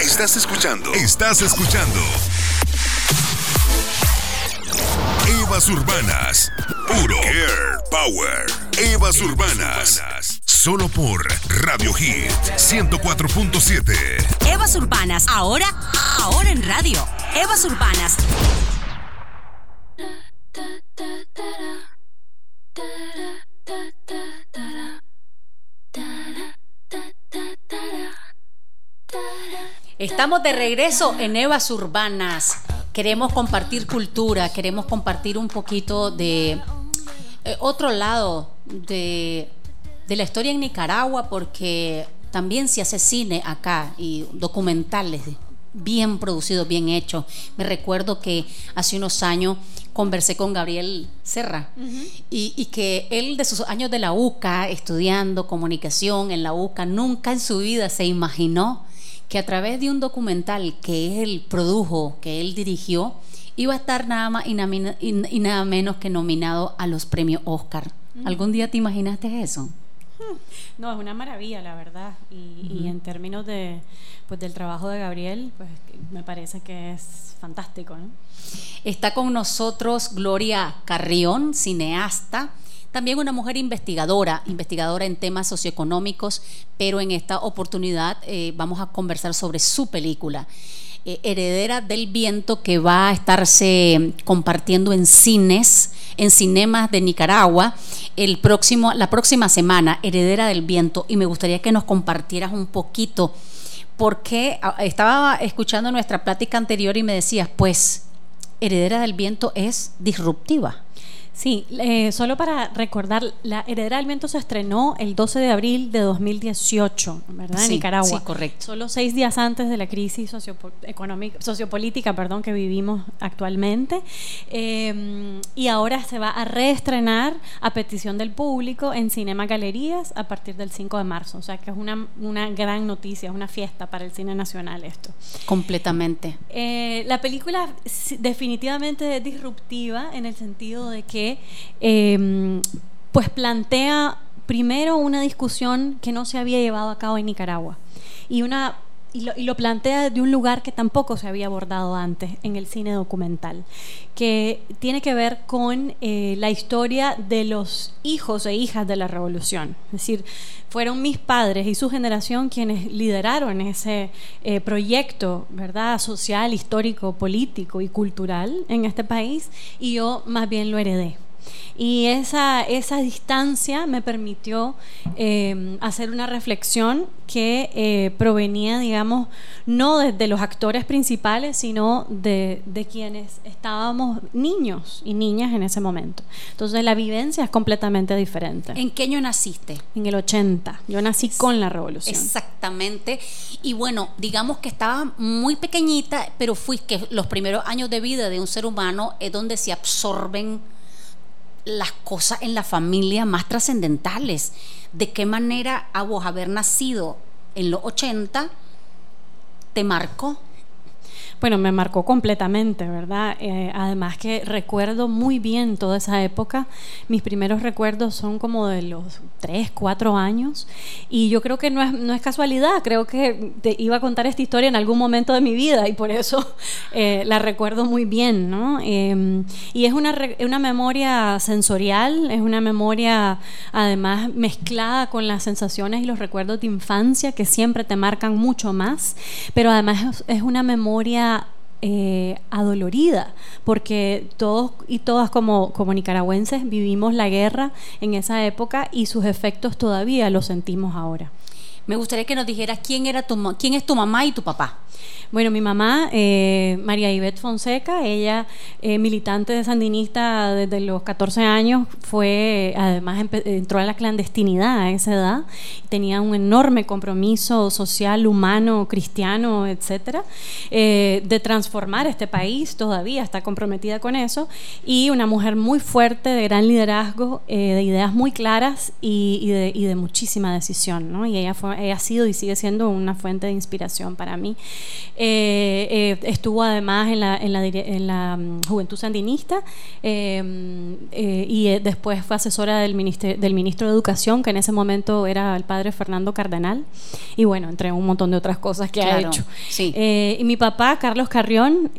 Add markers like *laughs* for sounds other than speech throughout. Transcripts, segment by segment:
Estás escuchando. Estás escuchando. Evas Urbanas. Puro Care Power. Evas Urbanas. Solo por Radio Hit 104.7. Evas Urbanas, ahora, ahora en radio. Evas Urbanas. Estamos de regreso en Evas Urbanas. Queremos compartir cultura, queremos compartir un poquito de eh, otro lado de, de la historia en Nicaragua, porque también se hace cine acá y documentales bien producidos, bien hechos. Me recuerdo que hace unos años conversé con Gabriel Serra y, y, que él de sus años de la UCA, estudiando comunicación en la UCA, nunca en su vida se imaginó que a través de un documental que él produjo, que él dirigió, iba a estar nada más y nada, menos que nominado a los premios Oscar. ¿Algún día te imaginaste eso? No, es una maravilla, la verdad. Y, en términos de, pues, del trabajo de Gabriel, pues me parece que es fantástico. Está con nosotros Gloria Carrión, cineasta también una mujer investigadora, investigadora en temas socioeconómicos, pero en esta oportunidad eh, vamos a conversar sobre su película. Eh, Heredera del Viento, que va a estarse compartiendo en cines, en cinemas de Nicaragua, el próximo, la próxima semana, Heredera del Viento, y me gustaría que nos compartieras un poquito, porque estaba escuchando nuestra plática anterior y me decías, pues, Heredera del Viento es disruptiva. Sí, eh, solo para recordar, La Heredera del Viento se estrenó el 12 de abril de 2018, ¿verdad? en Nicaragua. Sí, correcto. Solo seis días antes de la crisis sociopolítica perdón, que vivimos actualmente. Eh, y ahora se va a reestrenar a petición del público en Cinema Galerías a partir del 5 de marzo. O sea que es una, una gran noticia, es una fiesta para el cine nacional esto. Completamente. Eh, la película definitivamente es disruptiva en el sentido de que Em, pues plantea primero una discusión que no se había llevado a cabo en Nicaragua. Y una y lo, plantea de un lugar que tampoco se había abordado antes en el cine documental, que tiene que ver con eh, la historia de los hijos e hijas de la revolución. Es decir, fueron mis padres y su generación quienes lideraron ese eh, proyecto, ¿verdad?, social, histórico, político y cultural en este país, y yo más bien lo heredé. Y esa, esa distancia me permitió eh, hacer una reflexión que eh, provenía, digamos, no desde los actores principales, sino de, de, quienes estábamos niños y niñas en ese momento. Entonces la vivencia es completamente diferente. ¿En qué año naciste? En el 80. Yo nací con la revolución. Exactamente. Y bueno, digamos que estaba muy pequeñita, pero fui que los primeros años de vida de un ser humano es donde se absorben las cosas en la familia más trascendentales. ¿De qué manera a vos haber nacido en los 80 te marcó? Bueno, me marcó completamente, ¿verdad? Eh, además que recuerdo muy bien toda esa época. Mis primeros recuerdos son como de los 3, 4 años. Y yo creo que no es, no es casualidad, creo que te iba a contar esta historia en algún momento de mi vida y por eso *laughs* eh, la recuerdo muy bien, ¿no? Em, y es una, una memoria sensorial, es una memoria además mezclada con las sensaciones y los recuerdos de infancia que siempre te marcan mucho más, pero además es una memoria eh, adolorida, porque todos y todas como, como nicaragüenses vivimos la guerra en esa época y sus efectos todavía los sentimos ahora. Me gustaría que nos dijeras quién, era tu, quién es tu mamá y tu papá. Bueno, mi mamá, eh, María Ivette Fonseca, ella eh, militante de sandinista desde los 14 años, fue, además entró a la clandestinidad a esa edad, tenía un enorme compromiso social, humano, cristiano, etcétera, eh, de transformar este país, todavía está comprometida con eso, y una mujer muy fuerte, de gran liderazgo, de ideas muy claras y, de, muchísima decisión, ¿no? Y ella ha sido y sigue siendo una fuente de inspiración para mí. Eh, eh, estuvo además en la, en la, dire- en la, mm, Juventud Sandinista eh, mm, y después fue asesora del, minister- del ministro de Educación, que en ese momento era el padre Fernando Cardenal, y bueno, entre un montón de otras cosas que ha hecho. sí. Y mi papá, Carlos Carrión,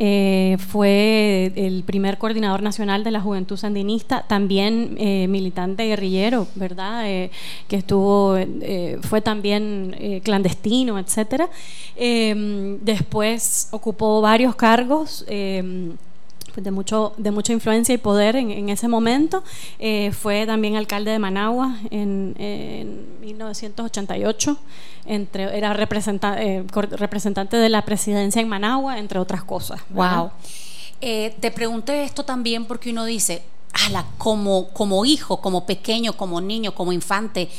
fue el primer coordinador nacional de la Juventud Sandinista, también militante guerrillero, ¿verdad? Que estuvo, fue también clandestino, etcétera. Eh, después ocupó varios cargos. eh, pues, de mucho de mucha influencia y poder en, ese momento Eh, fue también alcalde de Managua en, en 1988 entre era representa- eh, representante de la presidencia en Managua entre otras cosas. Wow. Te pregunté esto también porque uno dice, ala, como, como hijo, como pequeño, como niño, como infante,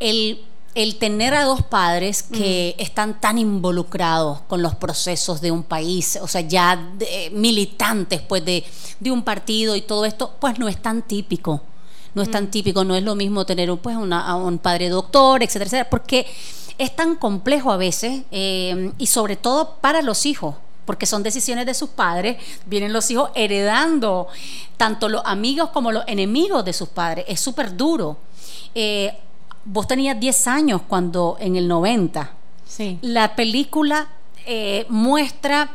el, el tener a dos padres que están tan involucrados con los procesos de un país, o sea, ya de- militantes pues de, de un partido y todo esto, pues no es tan típico. No es tan típico, no es lo mismo tener un, pues una- a un padre doctor, etcétera, etcétera, porque es tan complejo a veces eh, y sobre todo para los hijos, porque son decisiones de sus padres, vienen los hijos heredando tanto los amigos como los enemigos de sus padres, es súper duro. Eh, vos tenías 10 años cuando en el 90, sí. La película eh, muestra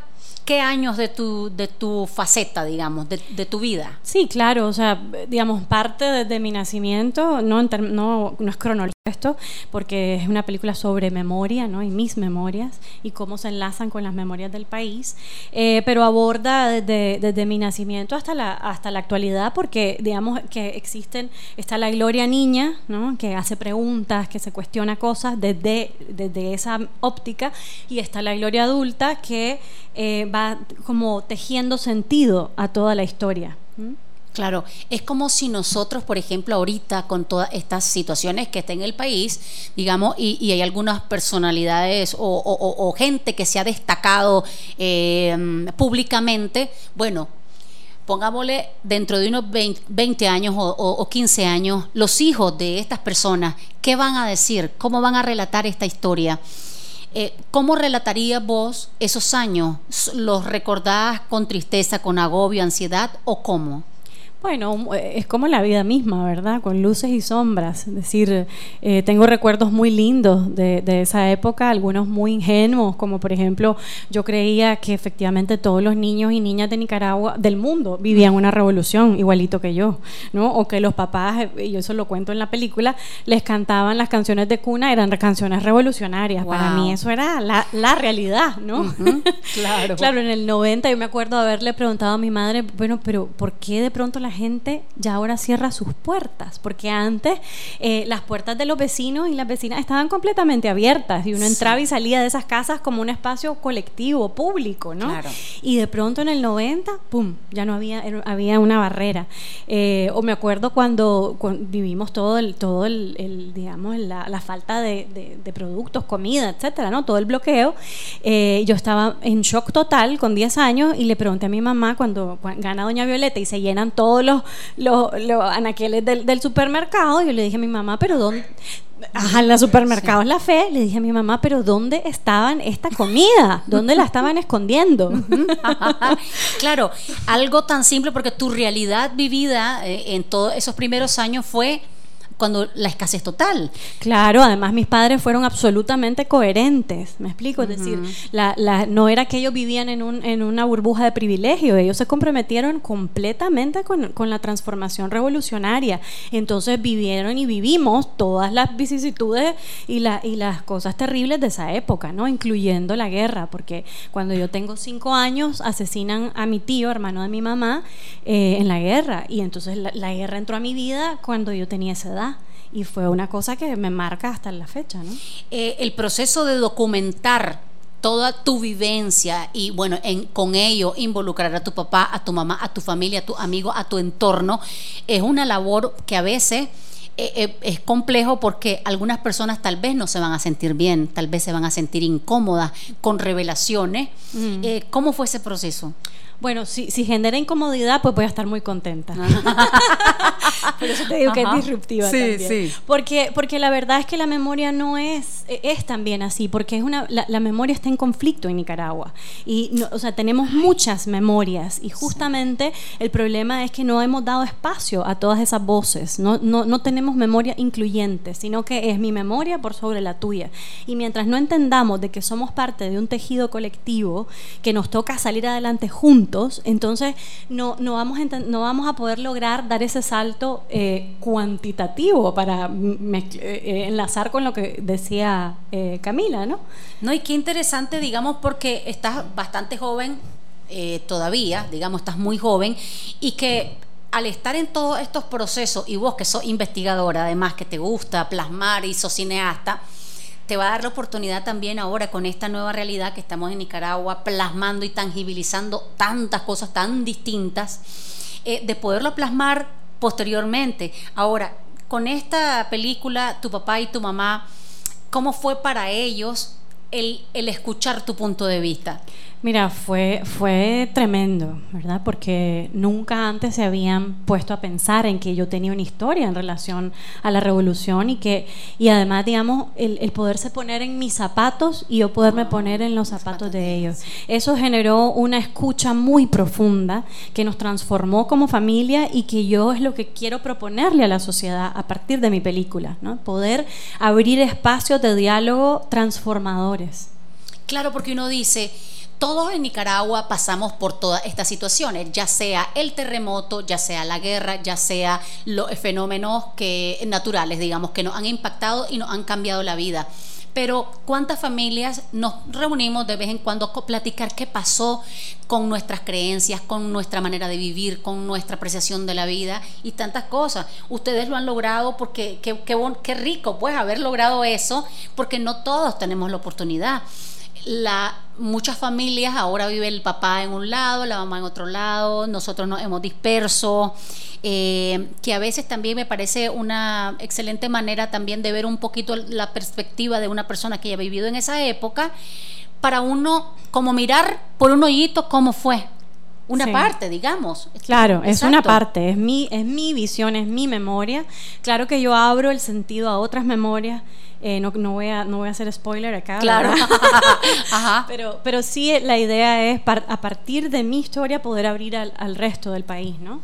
qué años de tu, de tu faceta, digamos, de, de tu vida. Sí, claro, o sea, digamos, parte de, de mi nacimiento, no, no, no es cronológico esto, porque es una película sobre memoria, ¿no? Y mis memorias y cómo se enlazan con las memorias del país, eh, pero aborda desde, mi nacimiento hasta la, hasta la actualidad, porque digamos que existen, está la Gloria niña, ¿no? Que hace preguntas, que se cuestiona cosas desde, desde esa óptica, y está la Gloria adulta que eh, va como tejiendo sentido a toda la historia. Claro, es como si nosotros, por ejemplo, ahorita con todas estas situaciones que está en el país, digamos, y, hay algunas personalidades o, gente que se ha destacado eh, públicamente, bueno, pongámosle dentro de unos 20, 20 años o, o- o 15 años, los hijos de estas personas, ¿qué van a decir? ¿Cómo van a relatar esta historia? Eh, ¿Cómo relatarías vos esos años? ¿Los recordás con tristeza, con agobio, ansiedad o cómo? Bueno, eh, es como la vida misma, ¿verdad? Con luces y sombras. Es decir, eh, tengo recuerdos muy lindos de, de esa época, algunos muy ingenuos, como por ejemplo, yo creía que efectivamente todos los niños y niñas de Nicaragua, del mundo, vivían una revolución igualito que yo, ¿no? O que los papás, eh, y eso lo cuento en la película, les cantaban las canciones de cuna, eran canciones revolucionarias. Para mí eso era la, la realidad, ¿no? *laughs* claro. Claro, en el 90 yo me acuerdo haberle preguntado a mi madre, bueno, pero ¿por qué de pronto la gente ya ahora cierra sus puertas? Porque antes eh, las puertas de los vecinos y las vecinas estaban completamente abiertas y uno entraba y salía de esas casas como un espacio colectivo, público, ¿no? Claro. Y de pronto en el 90, ¡pum!, ya no había, era- había una barrera. Eh, o me acuerdo cuando, cuando vivimos todo el, todo el, el, digamos, la, la falta de, de- de productos, comida, etcétera, ¿no? Todo el bloqueo. Eh, yo estaba en shock total con 10 años y le pregunté a mi mamá cuando, cua- gana Doña Violeta y se llenan todos los, los, los anaqueles del, del supermercado, yo le dije a mi mamá, pero ¿dónde? Ajá, en los supermercados La Fe, le dije a mi mamá, pero ¿dónde estaban esta comida? ¿Dónde la estaban escondiendo? *laughs* claro, algo tan simple porque tu realidad vivida eh, en todos esos primeros años fue cuando la escasez total. Claro, además mis padres fueron absolutamente coherentes, me explico, es decir, la, la- no era que ellos vivían en, un, en una burbuja de privilegio, ellos se comprometieron completamente con, con la transformación revolucionaria, entonces vivieron y vivimos todas las vicisitudes y, la, y las cosas terribles de esa época, ¿no? incluyendo la guerra, porque cuando yo tengo cinco años asesinan a mi tío, hermano de mi mamá, eh, en la guerra, y entonces la, la guerra entró a mi vida cuando yo tenía esa edad y fue una cosa que me marca hasta la fecha. ¿no? Eh, el proceso de documentar toda tu vivencia y bueno, en, con ello involucrar a tu papá, a tu mamá, a tu familia, a tu amigo, a tu entorno, es una labor que a veces eh, eh, es complejo porque algunas personas tal vez no se van a sentir bien, tal vez se van a sentir incómodas con revelaciones. Mm. Eh, ¿Cómo fue ese proceso? Bueno, si, si genera incomodidad, pues voy a estar muy contenta. *laughs* *laughs* Por eso te digo que es disruptiva sí, también. Sí. Porque, porque la verdad es que la memoria no es, e, es también así, porque es una, la, memoria está en conflicto en Nicaragua. Y, o sea, tenemos muchas memorias y justamente el problema es que no hemos dado espacio a todas esas voces. No, no, no tenemos memoria incluyente, sino que es mi memoria por sobre la tuya. Y mientras no entendamos de que somos parte de un tejido colectivo, que nos toca salir adelante juntos, entonces no, no, vamos, a no vamos a poder lograr dar ese salto eh, cuantitativo para eh, eh, enlazar con lo que decía Camila, ¿no? No, y qué interesante, digamos, porque estás bastante joven todavía, digamos, estás muy joven, y que al estar en todos estos procesos, y vos que sos investigadora, además que te gusta plasmar y sos cineasta, te va a dar la oportunidad también ahora con esta nueva realidad que estamos en Nicaragua, plasmando y tangibilizando tantas cosas tan distintas, de poderlo plasmar posteriormente. Ahora, con esta película, tu papá y tu mamá, ¿cómo fue para ellos el, el escuchar tu punto de vista? Mira, fue, fue tremendo, ¿verdad? Porque nunca antes se habían puesto a pensar en que yo tenía una historia en relación a la revolución y que, y además, digamos, el, el poderse poner en mis zapatos y yo poderme poner en los zapatos de ellos. Eso generó una escucha muy profunda que nos transformó como familia y que yo es lo que quiero proponerle a la sociedad a partir de mi película, ¿no? Poder abrir espacios de diálogo transformadores. Claro, porque uno dice, todos en Nicaragua pasamos por todas estas situaciones, ya sea el terremoto, ya sea la guerra, ya sea los fenómenos que, naturales, digamos, que nos han impactado y nos han cambiado la vida. Pero ¿cuántas familias nos reunimos de vez en cuando a platicar qué pasó con nuestras creencias, con nuestra manera de vivir, con nuestra apreciación de la vida y tantas cosas? Ustedes lo han logrado porque qué, qué rico pues haber logrado eso, porque no todos tenemos la oportunidad la, muchas familias ahora vive el papá en un lado, la mamá en otro lado, nosotros nos hemos disperso, eh, que a veces también me parece una excelente manera también de ver un poquito la perspectiva de una persona que haya vivido en esa época, para uno como mirar por un hoyito cómo fue, una parte, digamos. Claro, es una parte, es mi, es mi visión, es mi memoria. Claro que yo abro el sentido a otras memorias eh, no, no, voy a, no voy a hacer spoiler acá. Claro. *laughs* *laughs* Pero, pero sí la idea es a partir de mi historia poder abrir al, al resto del país, ¿no?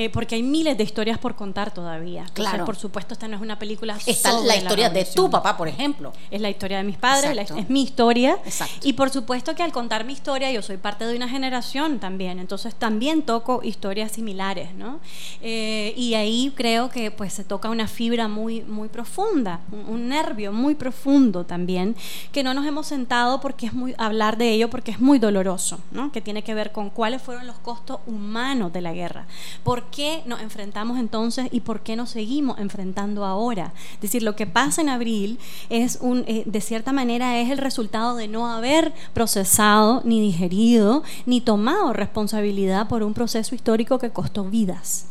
Eh, porque hay miles de historias por contar todavía. claro. Por supuesto, esta no es una película Está la historia de tu papá, por ejemplo. Es la historia de mis padres, es mi historia. Exacto. Y por supuesto que al contar mi historia, yo soy parte de una generación también, entonces también toco historias similares, ¿no? Eh, y ahí creo que pues se toca una fibra muy, muy profunda, un, nervio muy profundo también, que no nos hemos sentado porque es muy, hablar de ello porque es muy doloroso. Que tiene que ver con cuáles fueron los costos humanos de la guerra. ¿Por qué nos enfrentamos entonces y por qué nos seguimos enfrentando ahora? Es decir, lo que pasa en abril es un, eh, de cierta manera, es el resultado de no haber procesado, ni digerido, ni tomado responsabilidad por un proceso histórico que costó vidas.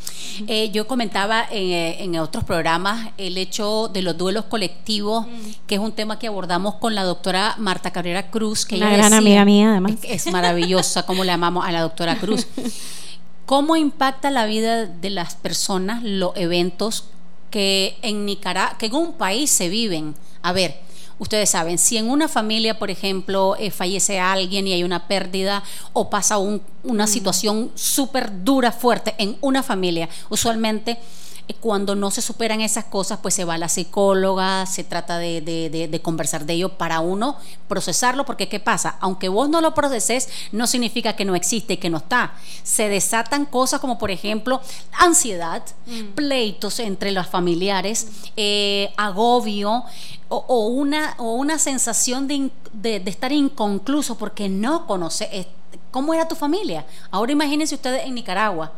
Eh, yo comentaba eh, en, otros programas el hecho de los duelos colectivos, mm. que es un tema que abordamos con la doctora Marta Cabrera Cruz, que Una gran amiga mía, además. Es, maravillosa como le llamamos a la doctora Cruz. *laughs* ¿Cómo impacta la vida de las personas los eventos que en Nicaragua, que en un país se viven? A ver, ustedes saben, si en una familia, por ejemplo, eh, fallece alguien y hay una pérdida o pasa una mm. situación súper dura, fuerte en una familia, usualmente cuando no se superan esas cosas, pues se va a la psicóloga, se trata de, conversar de ello para uno procesarlo, porque ¿qué pasa? Aunque vos no lo proceses, no significa que no existe y que no está. Se desatan cosas como, por ejemplo, ansiedad, mm. pleitos entre los familiares, eh, agobio. O, una, o una sensación de, estar inconcluso porque no conoce eh, cómo era tu familia. Ahora imagínense ustedes en Nicaragua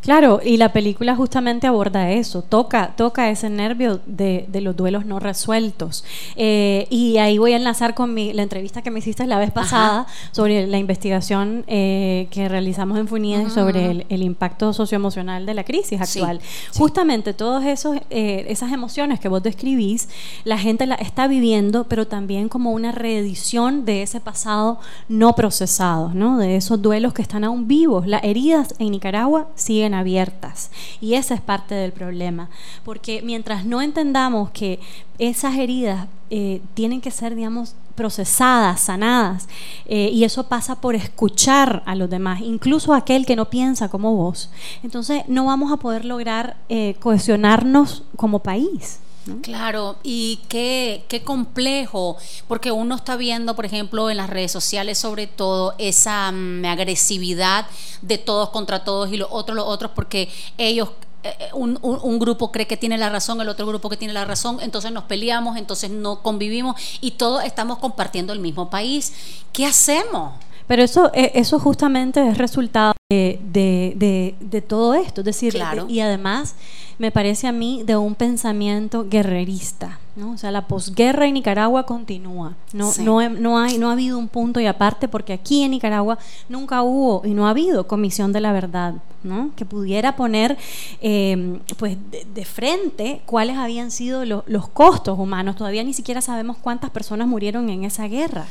Claro, y la película justamente aborda eso, toca, toca ese nervio de, los duelos no resueltos. Eh, y ahí voy a enlazar con mi, la entrevista que me hiciste la vez pasada sobre la investigación eh, que realizamos en FUNIDE sobre el, impacto socioemocional de la crisis actual. Justamente todas eh, esas emociones que vos describís, la gente la está viviendo, pero también como una reedición de ese pasado no procesado, ¿no? de esos duelos que están aún vivos. Las heridas en Nicaragua siguen abiertas. Y esa es parte del problema. Porque mientras no entendamos que esas heridas eh, tienen que ser, digamos, procesadas, sanadas, eh, y eso pasa por escuchar a los demás, incluso aquel que no piensa como vos, entonces no vamos a poder lograr eh, cohesionarnos como país. Claro, y qué, qué complejo, porque uno está viendo, por ejemplo, en las redes sociales sobre todo esa mm, agresividad de todos contra todos y los otros los otros, porque ellos eh, eh, un, un, grupo cree que tiene la razón, el otro grupo que tiene la razón, entonces nos peleamos, entonces no convivimos y todos estamos compartiendo el mismo país. ¿Qué hacemos? Pero eso, eh, eso justamente es resultado de, de, de, todo esto, es decir, y además me parece a mí de un pensamiento guerrerista. ¿no? O sea, la posguerra en Nicaragua continúa. No, no, no, hay, no ha habido un punto y aparte porque aquí en Nicaragua nunca hubo y no ha habido comisión de la verdad, ¿no? que pudiera poner em, pues de, frente cuáles habían sido los costos humanos. Todavía ni siquiera sabemos cuántas personas murieron en esa guerra.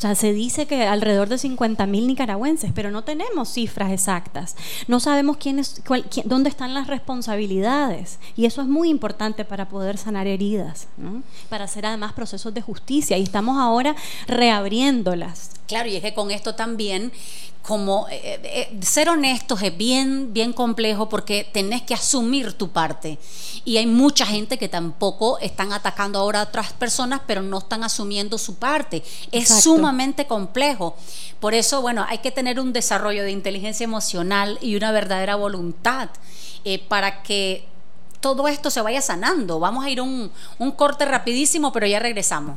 O sea, se dice que alrededor de 50 mil nicaragüenses, pero no tenemos cifras exactas. No sabemos quiénes, dónde están las responsabilidades. Y eso es muy importante para poder sanar heridas, para hacer además procesos de justicia. Y estamos ahora reabriéndolas. Claro, y es que con esto también como eh, eh, eh, ser honestos es bien, bien complejo porque tenés que asumir tu parte. Y hay mucha gente que tampoco están atacando ahora a otras personas, pero no están asumiendo su parte. Es sumamente complejo. Por eso, bueno, hay que tener un desarrollo de inteligencia emocional y una verdadera voluntad para que todo esto se vaya sanando. Vamos a ir un, un corte rapidísimo, pero ya regresamos.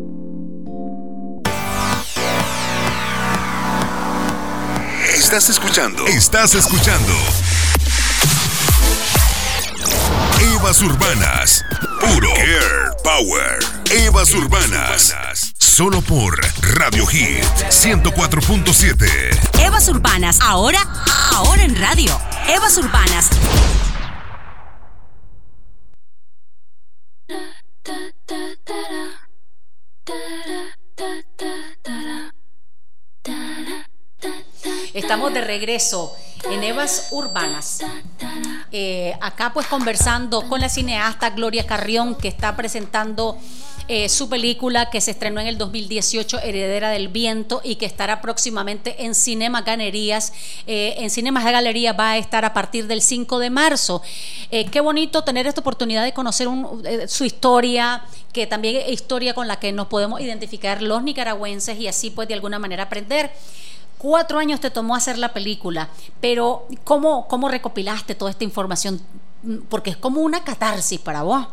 Estás escuchando. Estás escuchando. Evas Urbanas. Puro Air Power. Evas Urbanas. Solo por Radio Hit 104.7. Evas Urbanas. Ahora, ahora en radio. Evas Urbanas. Estamos de regreso en Evas Urbanas. Eh, acá pues conversando con la cineasta Gloria Carrión que está presentando eh, su película que se estrenó en el 2018, Heredera del Viento, y que estará próximamente en Cinema Galerías. Eh, en Cinemas de Galería va a estar a partir del 5 de marzo. qué bonito tener esta oportunidad de conocer su historia, que también es historia con la que nos podemos identificar los nicaragüenses y así pues de alguna manera aprender. Cuatro años te tomó hacer la película, pero ¿cómo, cómo recopilaste toda esta información? Porque es como una catarsis para vos.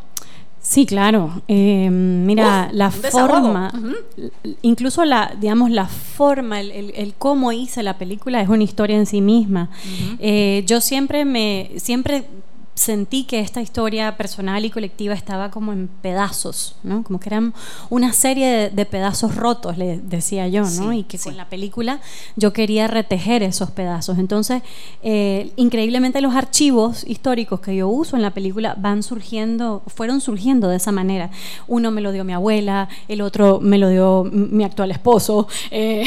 Sí, claro. Eh, mira, la forma, incluso la, digamos, la forma, el, cómo hice la película es una historia en sí misma. Eh, yo siempre me, siempre sentí que esta historia personal y colectiva estaba como en pedazos, ¿no? Como que eran una serie de, pedazos rotos, le decía yo, ¿no? y que con la película yo quería retejer esos pedazos. Entonces, eh, increíblemente los archivos históricos que yo uso en la película van surgiendo, fueron surgiendo de esa manera. Uno me lo dio mi abuela, el otro me lo dio mi actual esposo, *laughs* eh,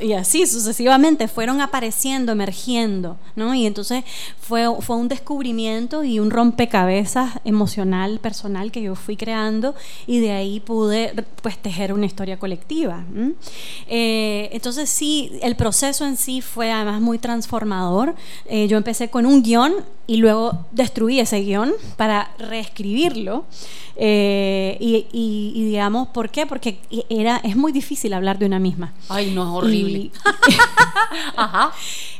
y así sucesivamente fueron apareciendo, emergiendo, ¿no? Y entonces fue, fue un descubrimiento y y un rompecabezas emocional, personal que yo fui creando y de ahí pude pues tejer una historia colectiva. Eh, entonces sí, el proceso en sí fue además muy transformador. Eh, yo empecé con un guion y luego destruí ese guion para reescribirlo. Eh, y, digamos, ¿por qué? Porque era, es muy difícil hablar de una misma. Ay, no, es horrible. *laughs* Ajá.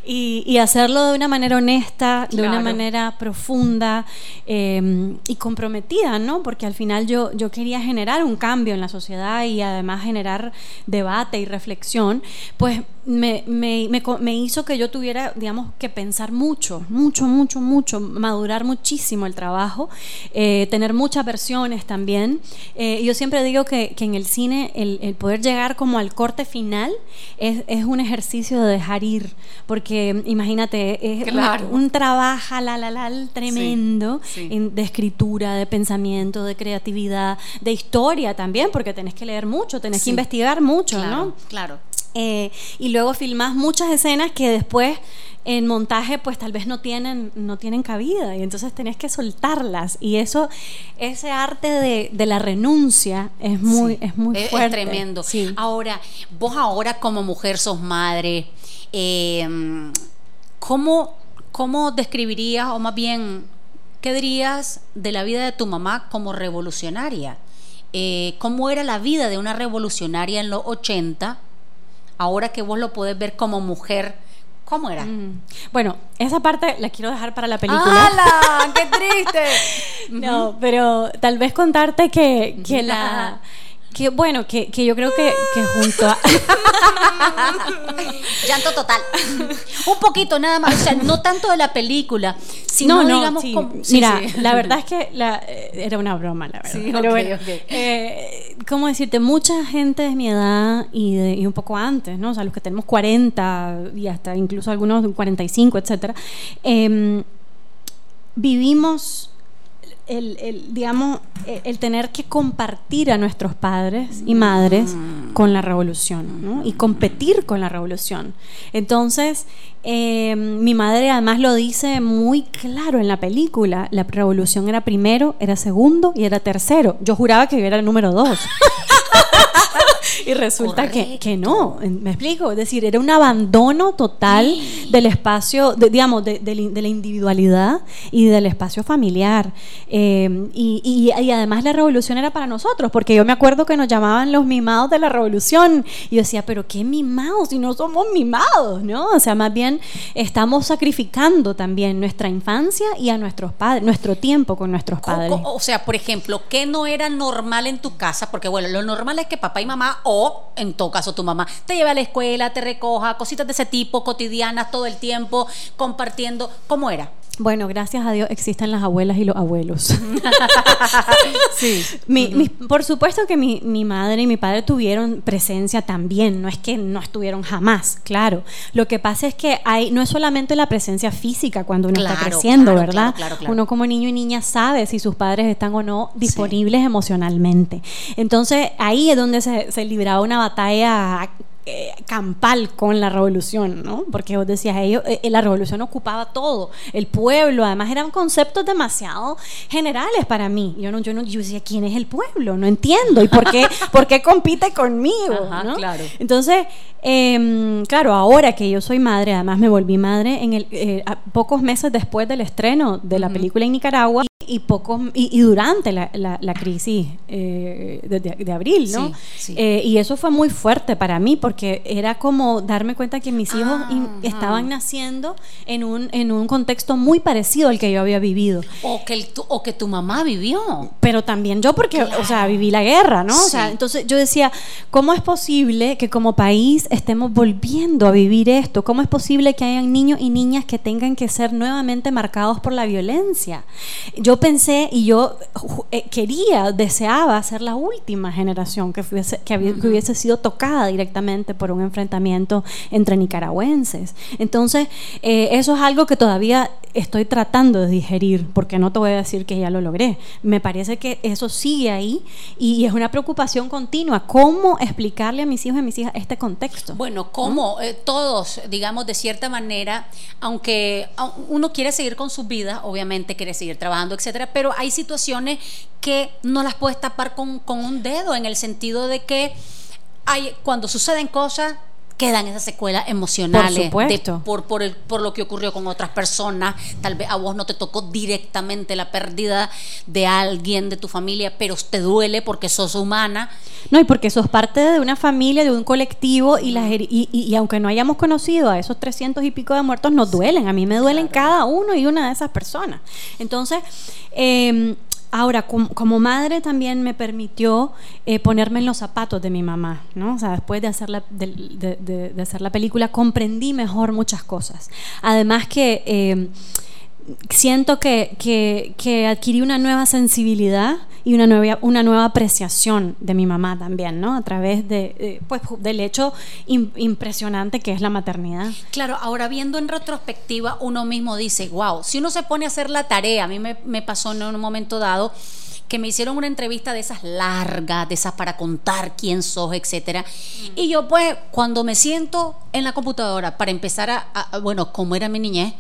Y, hacerlo de una manera honesta, de una manera profunda em, y comprometida, ¿no? Porque al final yo, yo quería generar un cambio en la sociedad y además generar debate y reflexión, pues me, me, me, hizo que yo tuviera, digamos, que pensar mucho, mucho, mucho, mucho, madurar muchísimo el trabajo, eh, tener muchas versiones también. Eh, yo siempre digo que, que en el cine el, el, poder llegar como al corte final es, es un ejercicio de dejar ir, porque imagínate, es un, trabajo la, la, la, tremendo de escritura, de pensamiento, de creatividad, de historia también, porque tenés que leer mucho, tenés que investigar mucho, ¿no? Claro. Eh, y luego filmás muchas escenas que después en montaje pues tal vez no tienen no tienen cabida y entonces tenés que soltarlas. Y eso ese arte de, la renuncia es muy es muy fuerte es tremendo. Ahora vos ahora como mujer sos madre eh, ¿cómo, ¿Cómo describirías, o más bien, qué dirías de la vida de tu mamá como revolucionaria? Eh, ¿Cómo era la vida de una revolucionaria en los 80? Ahora que vos lo podés ver como mujer, ¿cómo era? Mm. Bueno, esa parte la quiero dejar para la película. ¡Hala! *laughs* ¡Qué triste! no, pero tal vez contarte que, que la *laughs* que bueno, que, que yo creo que, que junto a. *laughs* Llanto total. Un poquito nada más. O sea, no tanto de la película, sino no, digamos. Mira, la verdad es que la, eh, era una broma, la verdad. Pero bueno, eh, ¿cómo decirte? Mucha gente de mi edad y, de, y un poco antes, ¿no? O sea, los que tenemos 40 y hasta incluso algunos 45, etcétera, eh, vivimos el, digamos, el, tener que compartir a nuestros padres y madres mm. con la revolución y competir con la revolución. Entonces, eh, mi madre además lo dice muy claro en la película, la revolución era primero, era segundo y era tercero. Yo juraba que era el número dos. *laughs* y resulta que, que, no, me explico, es decir, era un abandono total del espacio, digamos, de, la individualidad y del espacio familiar. Eh, y, y, además la revolución era para nosotros, porque yo me acuerdo que nos llamaban los mimados de la revolución. Y yo decía, pero ¿qué mimados? Si no somos mimados, ¿no? O sea, más bien estamos sacrificando también nuestra infancia y a nuestros padres, nuestro tiempo con nuestros padres. O sea, por ejemplo, ¿qué no era normal en tu casa? Porque bueno, lo normal es que papá y mamá o en todo caso tu mamá te lleve a la escuela, te recoja, cositas de ese tipo cotidianas todo el tiempo, compartiendo. ¿Cómo era? Bueno, gracias a Dios existen las abuelas y los abuelos. *laughs* sí. por supuesto que mi, madre y mi padre tuvieron presencia también, no es que no estuvieron jamás, claro. Lo que pasa es que hay, no es solamente la presencia física cuando uno está creciendo, ¿verdad? uno como niño y niña sabe si sus padres están o no disponibles emocionalmente. Entonces ahí es donde se, se libraba una batalla eh, campal con la revolución, ¿no? Porque vos decías, ellos, eh, la revolución ocupaba todo, el pueblo, además eran conceptos demasiado generales para mí. Yo no, yo no, yo decía, ¿quién es el pueblo? No entiendo. ¿Y por qué, *laughs* por qué compite conmigo? claro. Entonces, em, claro, ahora que yo soy madre, además me volví madre en el, eh, pocos meses después del estreno de la película en Nicaragua y, poco, y, durante la, la, crisis eh, de, abril, ¿no? Eh, y eso fue muy fuerte para mí porque era como darme cuenta que mis hijos ah, estaban naciendo en un, en un contexto muy parecido al que yo había vivido. O que, tu, o que tu mamá vivió. Pero también yo porque, o sea, viví la guerra, ¿no? O sea, entonces yo decía, ¿cómo es posible que como país estemos volviendo a vivir esto? ¿Cómo es posible que hayan niños y niñas que tengan que ser nuevamente marcados por la violencia? Yo pensé y yo eh, quería, deseaba ser la última generación que, fuese, que, hubiese sido tocada directamente por un enfrentamiento entre nicaragüenses. Entonces, eh, eso es algo que todavía estoy tratando de digerir, porque no te voy a decir que ya lo logré. Me parece que eso sigue ahí y, es una preocupación continua. ¿Cómo explicarle a mis hijos y a mis hijas este contexto? Bueno, ¿cómo? Eh, todos, digamos, de cierta manera, aunque uno quiere seguir con su vida, obviamente quiere seguir trabajando, etcétera, pero hay situaciones que no las puedes tapar con, con un dedo, en el sentido de que hay, cuando suceden cosas, quedan esas secuelas emocionales por, por, el, por lo que ocurrió con otras personas. Tal vez a vos no te tocó directamente la pérdida de alguien de tu familia, pero te duele porque sos humana. No, y porque sos parte de una familia, de un colectivo, y, las, y, y, aunque no hayamos conocido a esos 300 y pico de muertos, nos duelen. A mí me duelen cada uno y una de esas personas. Entonces, eh, Ahora, como, madre también me permitió eh, ponerme en los zapatos de mi mamá, ¿no? O sea, después de hacer, la, de, hacer la película comprendí mejor muchas cosas. Además que eh, siento que, que, adquirí una nueva sensibilidad y una nueva, una nueva apreciación de mi mamá también, ¿no? A través de, pues, del hecho impresionante que es la maternidad. Claro, ahora viendo en retrospectiva, uno mismo dice, wow, si uno se pone a hacer la tarea, a mí me, me pasó en un momento dado que me hicieron una entrevista de esas largas, de esas para contar quién sos, etcétera. Y yo pues cuando me siento en la computadora para empezar a, a bueno, como era mi niñez,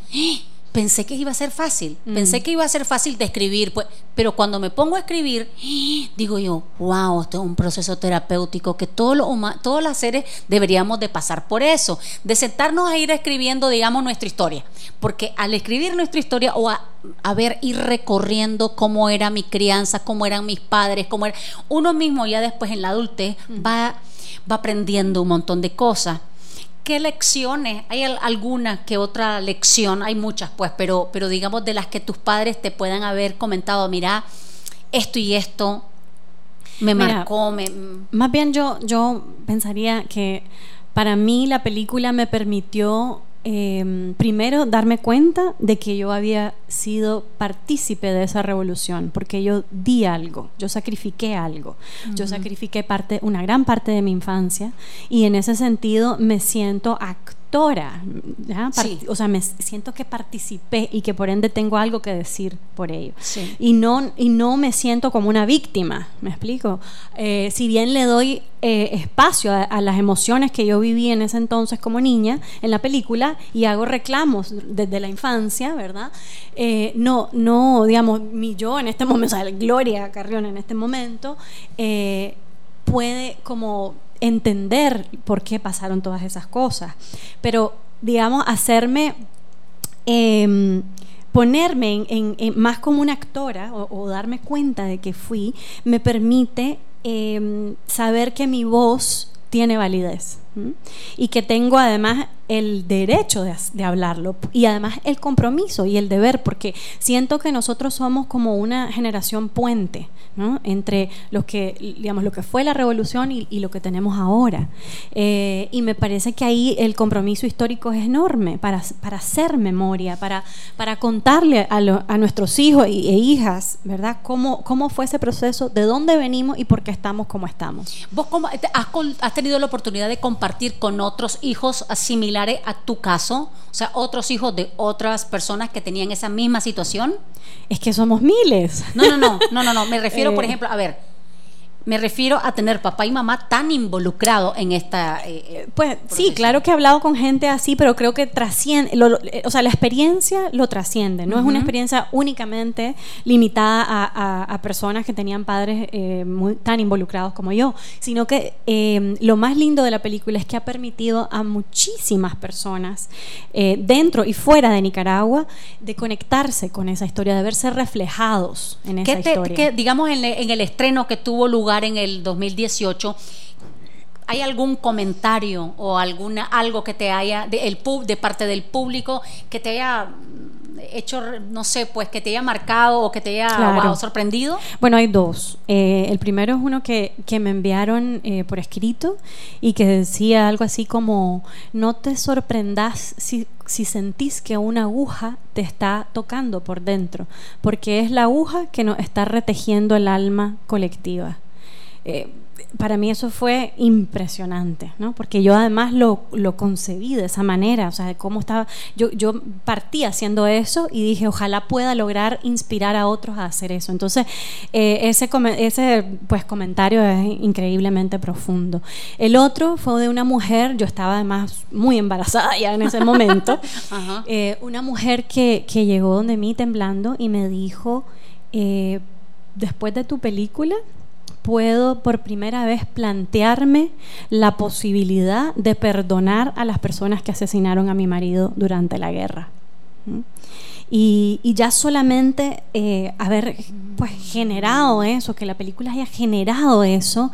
pensé que iba a ser fácil, mm. pensé que iba a ser fácil de escribir, pues, pero cuando me pongo a escribir, *gasps* digo yo, wow, esto es un proceso terapéutico que todos los, todos los seres deberíamos de pasar por eso, de sentarnos a ir escribiendo, digamos, nuestra historia, porque al escribir nuestra historia o a, ver, ir recorriendo cómo era mi crianza, cómo eran mis padres, cómo era, uno mismo ya después en la adultez mm. va, va aprendiendo un montón de cosas. ¿Qué lecciones? ¿Hay alguna que otra lección? Hay muchas, pues, pero, pero digamos de las que tus padres te puedan haber comentado, mira, esto y esto me marcó. Me... Más bien yo, yo pensaría que para mí la película me permitió Em, primero darme cuenta de que yo había sido partícipe de esa revolución, porque yo di algo, yo sacrifiqué algo, yo sacrifiqué parte, una gran parte de mi infancia y en ese sentido me siento o sea, me siento que participé y que por ende tengo algo que decir por ello. Y, no, y no me siento como una víctima, ¿me explico? Eh, si bien le doy eh, espacio a, las emociones que yo viví en ese entonces como niña en la película y hago reclamos desde la infancia, ¿verdad? Eh, no, no, digamos, mi yo en este momento, o sea, Gloria Carrión en este momento, puede como entender por qué pasaron todas esas cosas. Pero, digamos, hacerme, em, ponerme en, más como una actora o, darme cuenta de que fui, me permite em, saber que mi voz tiene validez y que tengo además el derecho de, hablarlo y además el compromiso y el deber, porque siento que nosotros somos como una generación puente entre los que, digamos, lo que fue la revolución y, lo que tenemos ahora. Eh, y me parece que ahí el compromiso histórico es enorme para, para hacer memoria, para, para contarle a, nuestros hijos e hijas, ¿verdad?, cómo, cómo fue ese proceso, de dónde venimos y por qué estamos como estamos. ¿Vos cómo, has, has tenido la oportunidad de compartir con otros hijos similares a tu caso? O sea, otros hijos de otras personas que tenían esa misma situación. Es que somos miles. No, no, no, no, no, no. Me refiero, por *laughs* eh. ejemplo, a ver, me refiero a tener papá y mamá tan involucrados en esta... Eh, eh, pues sí, claro que he hablado con gente así, pero creo que trasciende, o sea, la experiencia lo trasciende, no es una experiencia únicamente limitada a, personas que tenían padres eh, muy, tan involucrados como yo, sino que lo más lindo de la película es que ha permitido a muchísimas personas dentro y fuera de Nicaragua de conectarse con esa historia, de verse reflejados en esa historia. digamos, en el estreno que tuvo lugar, en el 2018, ¿hay algún comentario o alguna algo que te haya de, el, de parte del público que te haya hecho, no sé, pues que te haya marcado o que te haya sorprendido? Bueno, hay dos. Eh, el primero es uno que, que me enviaron eh, por escrito y que decía algo así como, no te sorprendas si si sentís que una aguja te está tocando por dentro, porque es la aguja que nos está retejiendo el alma colectiva. Eh, para mí eso fue impresionante, ¿no? Porque yo además lo, lo, concebí de esa manera, o sea, de cómo estaba, yo, yo partí haciendo eso y dije, ojalá pueda lograr inspirar a otros a hacer eso. Entonces, eh, ese, ese pues, comentario es increíblemente profundo. El otro fue de una mujer, yo estaba además muy embarazada ya en ese *laughs* momento, eh, una mujer que, que, llegó donde mí temblando y me dijo, eh, después de tu película, puedo por primera vez plantearme la posibilidad de perdonar a las personas que asesinaron a mi marido durante la guerra. Y, ya solamente eh, haber pues generado eso, que la película haya generado eso,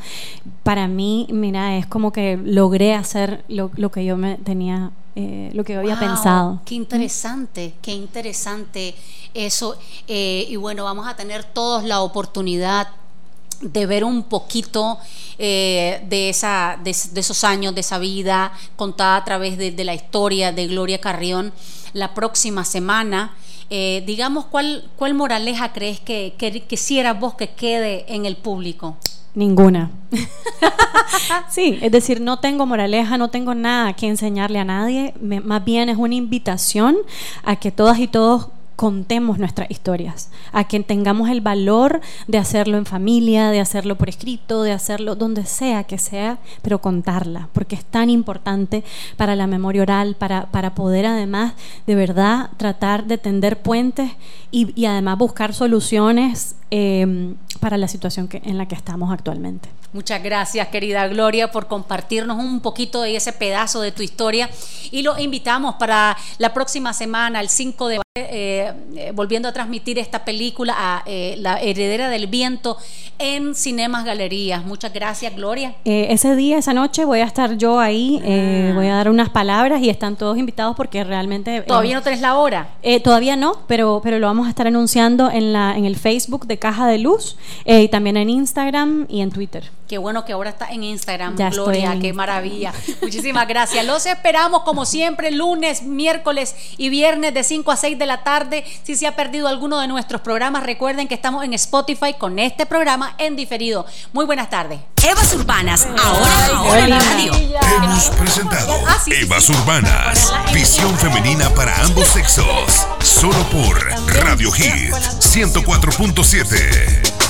para mí, mira, es como que logré hacer lo, que yo me tenía, eh, lo que yo había pensado. Qué interesante, qué interesante eso. Eh, y bueno, vamos a tener todos la oportunidad de ver un poquito eh, de, esa, de, esos años, de esa vida contada a través de, la historia de Gloria Carrión la próxima semana. Eh, digamos, ¿cuál, ¿cuál moraleja crees que, que quisieras vos que quede en el público? Ninguna. *laughs* sí, es decir, no tengo moraleja, no tengo nada que enseñarle a nadie, más bien es una invitación a que todas y todos contemos nuestras historias, a que tengamos el valor de hacerlo en familia, de hacerlo por escrito, de hacerlo donde sea que sea, pero contarla, porque es tan importante para la memoria oral, para, para poder además de verdad tratar de tender puentes y, además buscar soluciones eh, para la situación que, en la que estamos actualmente. Muchas gracias, querida Gloria, por compartirnos un poquito de ese pedazo de tu historia. Y lo invitamos para la próxima semana, el 5 de eh, eh, volviendo a transmitir esta película a eh, La Heredera del Viento en Cinemas Galerías. Muchas gracias, Gloria. ese día, esa noche, voy a estar yo ahí, ah. voy a dar unas palabras y están todos invitados porque realmente... ¿Todavía no tenés la hora? todavía no, pero, pero lo vamos a estar anunciando en, la, en el Facebook de Caja de Luz y también en Instagram y en Twitter. Qué bueno que ahora está en Instagram, Gloria, qué maravilla. Muchísimas gracias. Los esperamos como siempre lunes, miércoles y viernes de 5 a 6 de la tarde. Si se ha perdido alguno de nuestros programas, recuerden que estamos en Spotify con este programa en diferido. Muy buenas tardes. Evas Urbanas, ahora, ahora en la radio. Hemos presentado ah, Evas Urbanas, visión femenina para ambos sexos. Solo por Radio Hit 104.7.